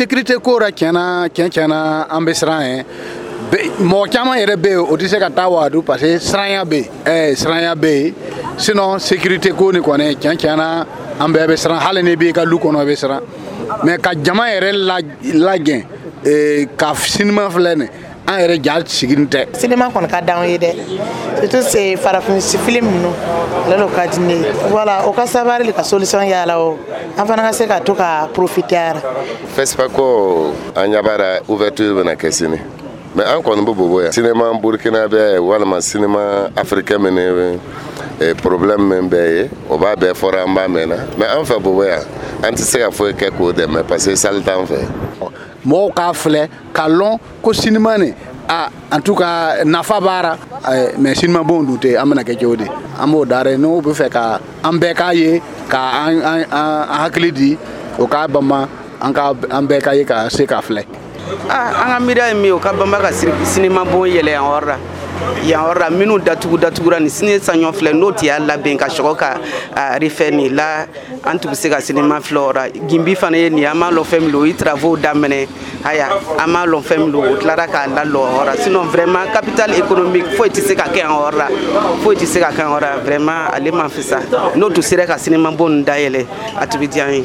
sécurité ko ra tiɲɛna tiɲɛ tiɲɛna an bɛ siran ye mɔgɔ caman yɛrɛ bɛ yen o tɛ se ka taa wadu parce que siranya bɛ yen ɛɛ siranya bɛ yen sinon sécurité ko ni kɔni tiɲɛ tiɲɛna an bɛɛ bɛ siran hali ni b'i ka du kɔnɔ i bɛ siran mais ka jama yɛrɛ lagɛn ka sinima filɛ nin an yɛrɛ ja sigini tɛ sinima kɔni ka d'anw ye dɛ surtout se farafin film ninnu ale lo ka di ne ye voilà o ka sabari le ka solution yala o an fana ka se ka to ka profiter ara fesfako an ɲabara ouverture bɛna kɛ sini mais an kɔni bɛ bobo yan sinema burkina bɛ walima sinema africain min ni eh, problème min bɛ ye o b'a bɛɛ fɔra an b'a mɛnna mais an fɛ bobo yan an tɛ se ka foyi kɛ k'o dɛmɛ parce que sali t'an fɛ mɔgɔw k'a filɛ k'a lɔn ko sinima ne a en tout cas nafa b'ara mais sinima bonw dun tɛ an bɛna kɛ cogo di an b'o dare n'o bɛ fɛ ka an bɛɛ k'a ye ka an an an hakili di o k'a bama an ka an bɛɛ ka ye ka se k'a filɛ an ka miiriya ye min ye o ka bama ka sinima bon yɛlɛ yan yɔrɔ la yan yɔrɔ la minnu datugu datugura ni sini saɲɔ filɛ n'o tɛ y'a labɛn ka sɔgɔ ka refɛ nin la an tun bɛ se ka sinima filɛ o la gimbi fana ye nin an b'a lɔ fɛn min o ye travaux daminɛ aya an m'a lɔn fɛn min don o tilara k'a la lɔ o la sinon vraiment capital économique foyi tɛ se ka kɛ yan o la foyi tɛ se ka kɛ yan o la vraiment ale man fisa n'o tun sera ka sinimabon ninnu dayɛlɛ a tun bɛ diya an ye